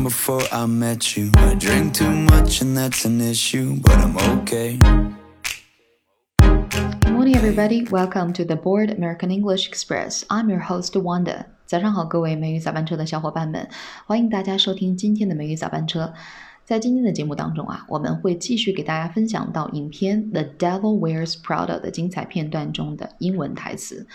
from before I met you. I drink too much and that's an issue, but I'm okay. Good morning, everybody. Welcome to the Board American English Express. I'm your host Wanda. 早上好，各位美语早班车的小伙伴们，欢迎大家收听今天的美语早班车。在今天的节目当中啊，我们会继续给大家分享到影片《The Devil Wears Prada》的精彩片段中的英文台词。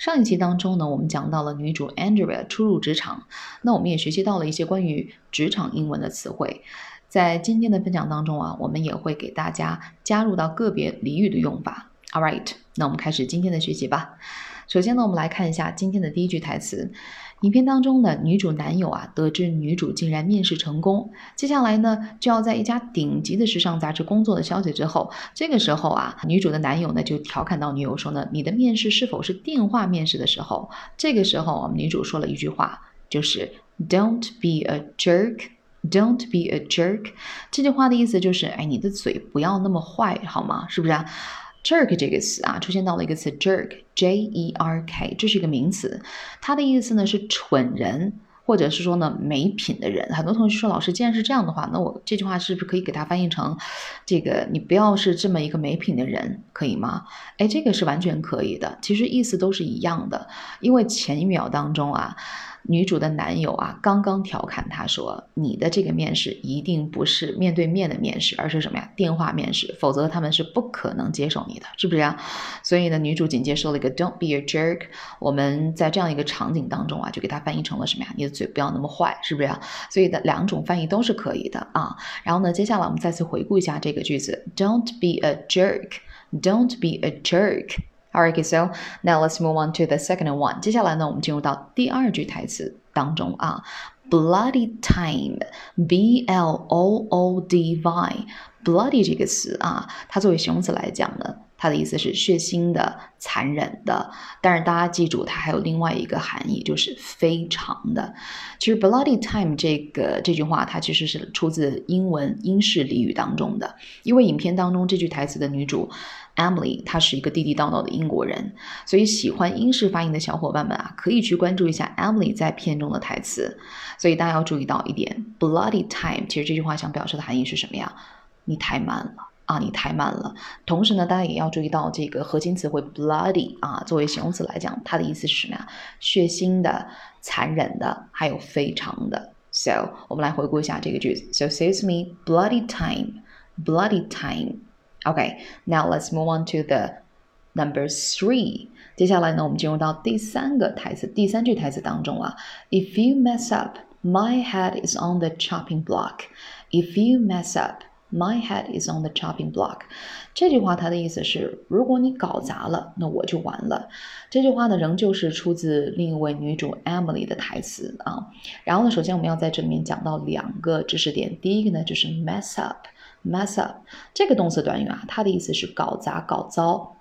上一期当中呢，我们讲到了女主 Andrea 初入职场，那我们也学习到了一些关于职场英文的词汇。在今天的分享当中啊，我们也会给大家加入到个别俚语的用法。All right，那我们开始今天的学习吧。首先呢，我们来看一下今天的第一句台词。影片当中呢女主男友啊，得知女主竟然面试成功，接下来呢就要在一家顶级的时尚杂志工作的消息之后，这个时候啊，女主的男友呢就调侃到女友说呢，你的面试是否是电话面试的时候？这个时候，女主说了一句话，就是 Don't be a jerk，Don't be a jerk。这句话的意思就是，哎，你的嘴不要那么坏，好吗？是不是啊？Jerk 这个词啊，出现到了一个词 jerk，J E R K，这是一个名词，它的意思呢是蠢人，或者是说呢没品的人。很多同学说，老师既然是这样的话，那我这句话是不是可以给它翻译成，这个你不要是这么一个没品的人，可以吗？哎，这个是完全可以的，其实意思都是一样的，因为前一秒当中啊。女主的男友啊，刚刚调侃她说：“你的这个面试一定不是面对面的面试，而是什么呀？电话面试，否则他们是不可能接受你的，是不是啊？”所以呢，女主紧接着说了一个 “Don't be a jerk”。我们在这样一个场景当中啊，就给它翻译成了什么呀？你的嘴不要那么坏，是不是啊？所以的两种翻译都是可以的啊。然后呢，接下来我们再次回顾一下这个句子：“Don't be a jerk”，“Don't be a jerk”。All right, so now let's move on to the second one. 接下来呢，我们进入到第二句台词当中啊。Bloody time, B L O O D Y. Bloody 这个词啊，它作为形容词来讲呢，它的意思是血腥的、残忍的。但是大家记住，它还有另外一个含义，就是非常的。其实 bloody time 这个这句话，它其实是出自英文英式俚语当中的。因为影片当中这句台词的女主 Emily，她是一个地地道道的英国人，所以喜欢英式发音的小伙伴们啊，可以去关注一下 Emily 在片中的台词。所以大家要注意到一点，bloody time，其实这句话想表示的含义是什么呀？你太慢了。啊，你太慢了。同时呢，大家也要注意到这个核心词汇 bloody 啊，作为形容词来讲，它的意思是什么呀？血腥的、残忍的，还有非常的。So 我们来回顾一下这个句子。So saves me bloody time, bloody time. Okay, now let's move on to the number three. 接下来呢，我们进入到第三个台词，第三句台词当中啊。If you mess up, my head is on the chopping block. If you mess up. My head is on the chopping block。这句话它的意思是，如果你搞砸了，那我就完了。这句话呢，仍旧是出自另一位女主 Emily 的台词啊。然后呢，首先我们要在这里面讲到两个知识点。第一个呢，就是 mess Mess up 这个动词短语啊，它的意思是搞砸、搞糟，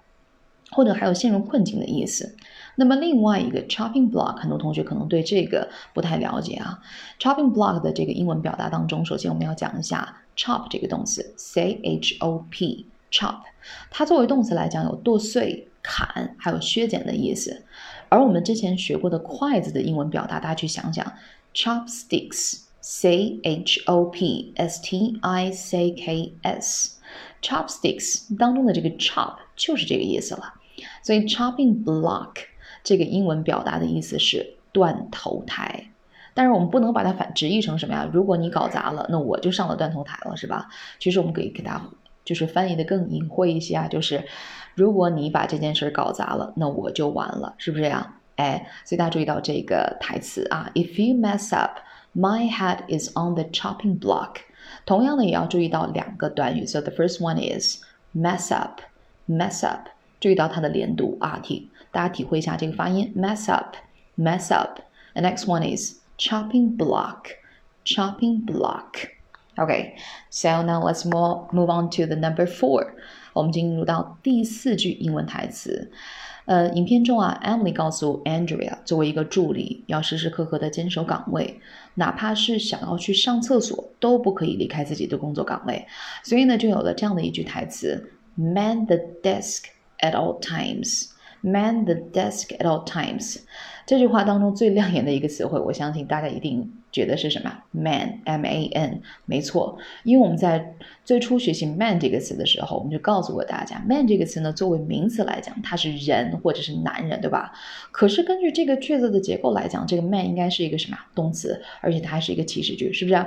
或者还有陷入困境的意思。那么另外一个 chopping block，很多同学可能对这个不太了解啊。chopping block 的这个英文表达当中，首先我们要讲一下 chop 这个动词，c h o p，chop，它作为动词来讲有剁碎、砍，还有削减的意思。而我们之前学过的筷子的英文表达，大家去想想，chopsticks Chopsticks，chopsticks 当中的这个 chop 就是这个意思了。所以 chopping block。这个英文表达的意思是断头台，但是我们不能把它反直译成什么呀？如果你搞砸了，那我就上了断头台了，是吧？其实我们可以给它就是翻译的更隐晦一些啊，就是如果你把这件事搞砸了，那我就完了，是不是呀？哎，所以大家注意到这个台词啊，If you mess up, my head is on the chopping block。同样的也要注意到两个短语，So the first one is mess up, mess up。注意到它的连读啊，体大家体会一下这个发音，mess up，mess up。The next one is chopping block，chopping block。Okay, so now let's move move on to the number four。我们进入到第四句英文台词。 呃，影片中啊，Emily 告诉 Andrea，作为一个助理，要时时刻刻的坚守岗位，哪怕是想要去上厕所，都不可以离开自己的工作岗位。所以呢，就有了这样的一句台词：Man the desk。at all times. Man the desk at all times。这句话当中最亮眼的一个词汇，我相信大家一定觉得是什么？Man，M A N，没错。因为我们在最初学习 man 这个词的时候，我们就告诉过大家，man 这个词呢，作为名词来讲，它是人或者是男人，对吧？可是根据这个句子的结构来讲，这个 man 应该是一个什么动词，而且它还是一个祈使句，是不是？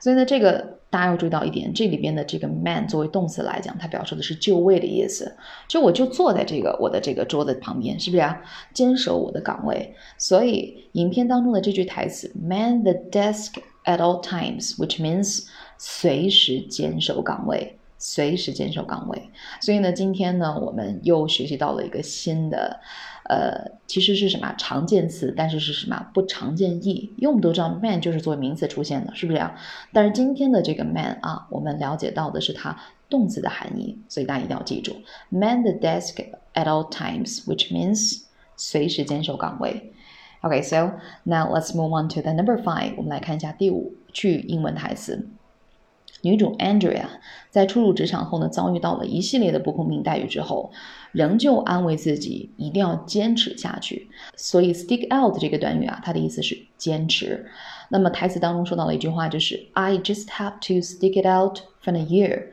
所以呢，这个大家要注意到一点，这里边的这个 man 作为动词来讲，它表示的是就位的意思，就我就坐在这个我的这个桌子旁边，是不是啊？坚守我的岗位。所以影片当中的这句台词，man the desk at all times，which means 随时坚守岗位，随时坚守岗位。所以呢，今天呢，我们又学习到了一个新的，呃，其实是什么常见词，但是是什么不常见义？因为我们都知道 man 就是作为名词出现的，是不是啊？但是今天的这个 man 啊，我们了解到的是它动词的含义，所以大家一定要记住，man the desk at all times，which means 随时坚守岗位。Okay, so now let's move on to the number five。我们来看一下第五句英文台词。女主 Andrea 在初入职场后呢，遭遇到了一系列的不公平待遇之后，仍旧安慰自己一定要坚持下去。所以 stick out 这个短语啊，它的意思是坚持。那么台词当中说到了一句话，就是 I just have to stick it out for a year。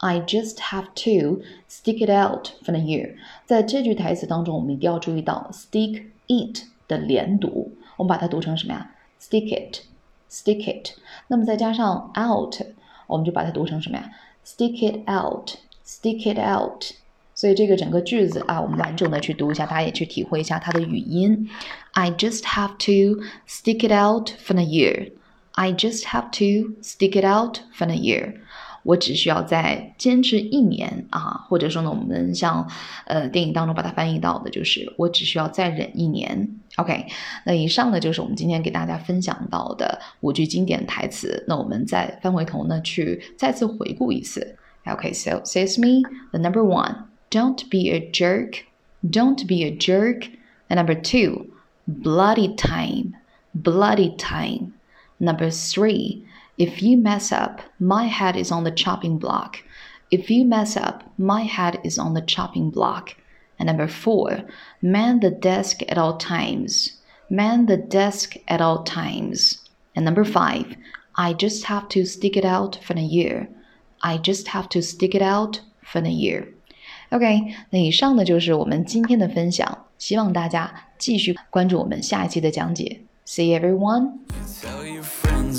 I just have to stick it out for a year。在这句台词当中，我们一定要注意到 stick it。的连读，我们把它读成什么呀？Stick it，stick it。那么再加上 out，我们就把它读成什么呀？Stick it out，stick it out。所以这个整个句子啊，我们完整的去读一下，大家也去体会一下它的语音。I just have to stick it out for a year. I just have to stick it out for a year. 我只需要再坚持一年啊，或者说呢，我们像呃电影当中把它翻译到的，就是我只需要再忍一年。OK，那以上呢就是我们今天给大家分享到的五句经典台词。那我们再翻回头呢，去再次回顾一次。OK，so says me the number one, don't be a jerk, don't be a jerk. And number two, bloody time, bloody time. Number three. If you mess up, my head is on the chopping block. If you mess up, my head is on the chopping block. And number four, man the desk at all times. Man the desk at all times. And number five, I just have to stick it out for a year. I just have to stick it out for a year. OK，那以上呢就是我们今天的分享，希望大家继续关注我们下一期的讲解。See everyone.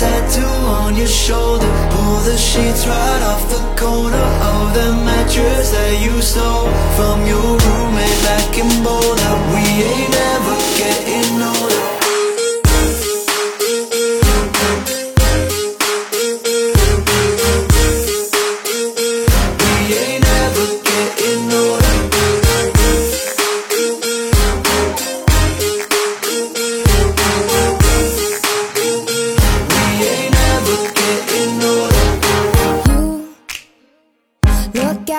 Tattoo on your shoulder. Pull the sheets right off the corner of the mattress that you stole from your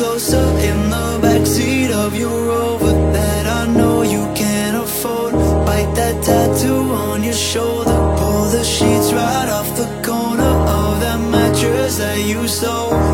closer in the backseat of your rover that I know you can't afford. Bite that tattoo on your shoulder, pull the sheets right off the corner of that mattress that you stole.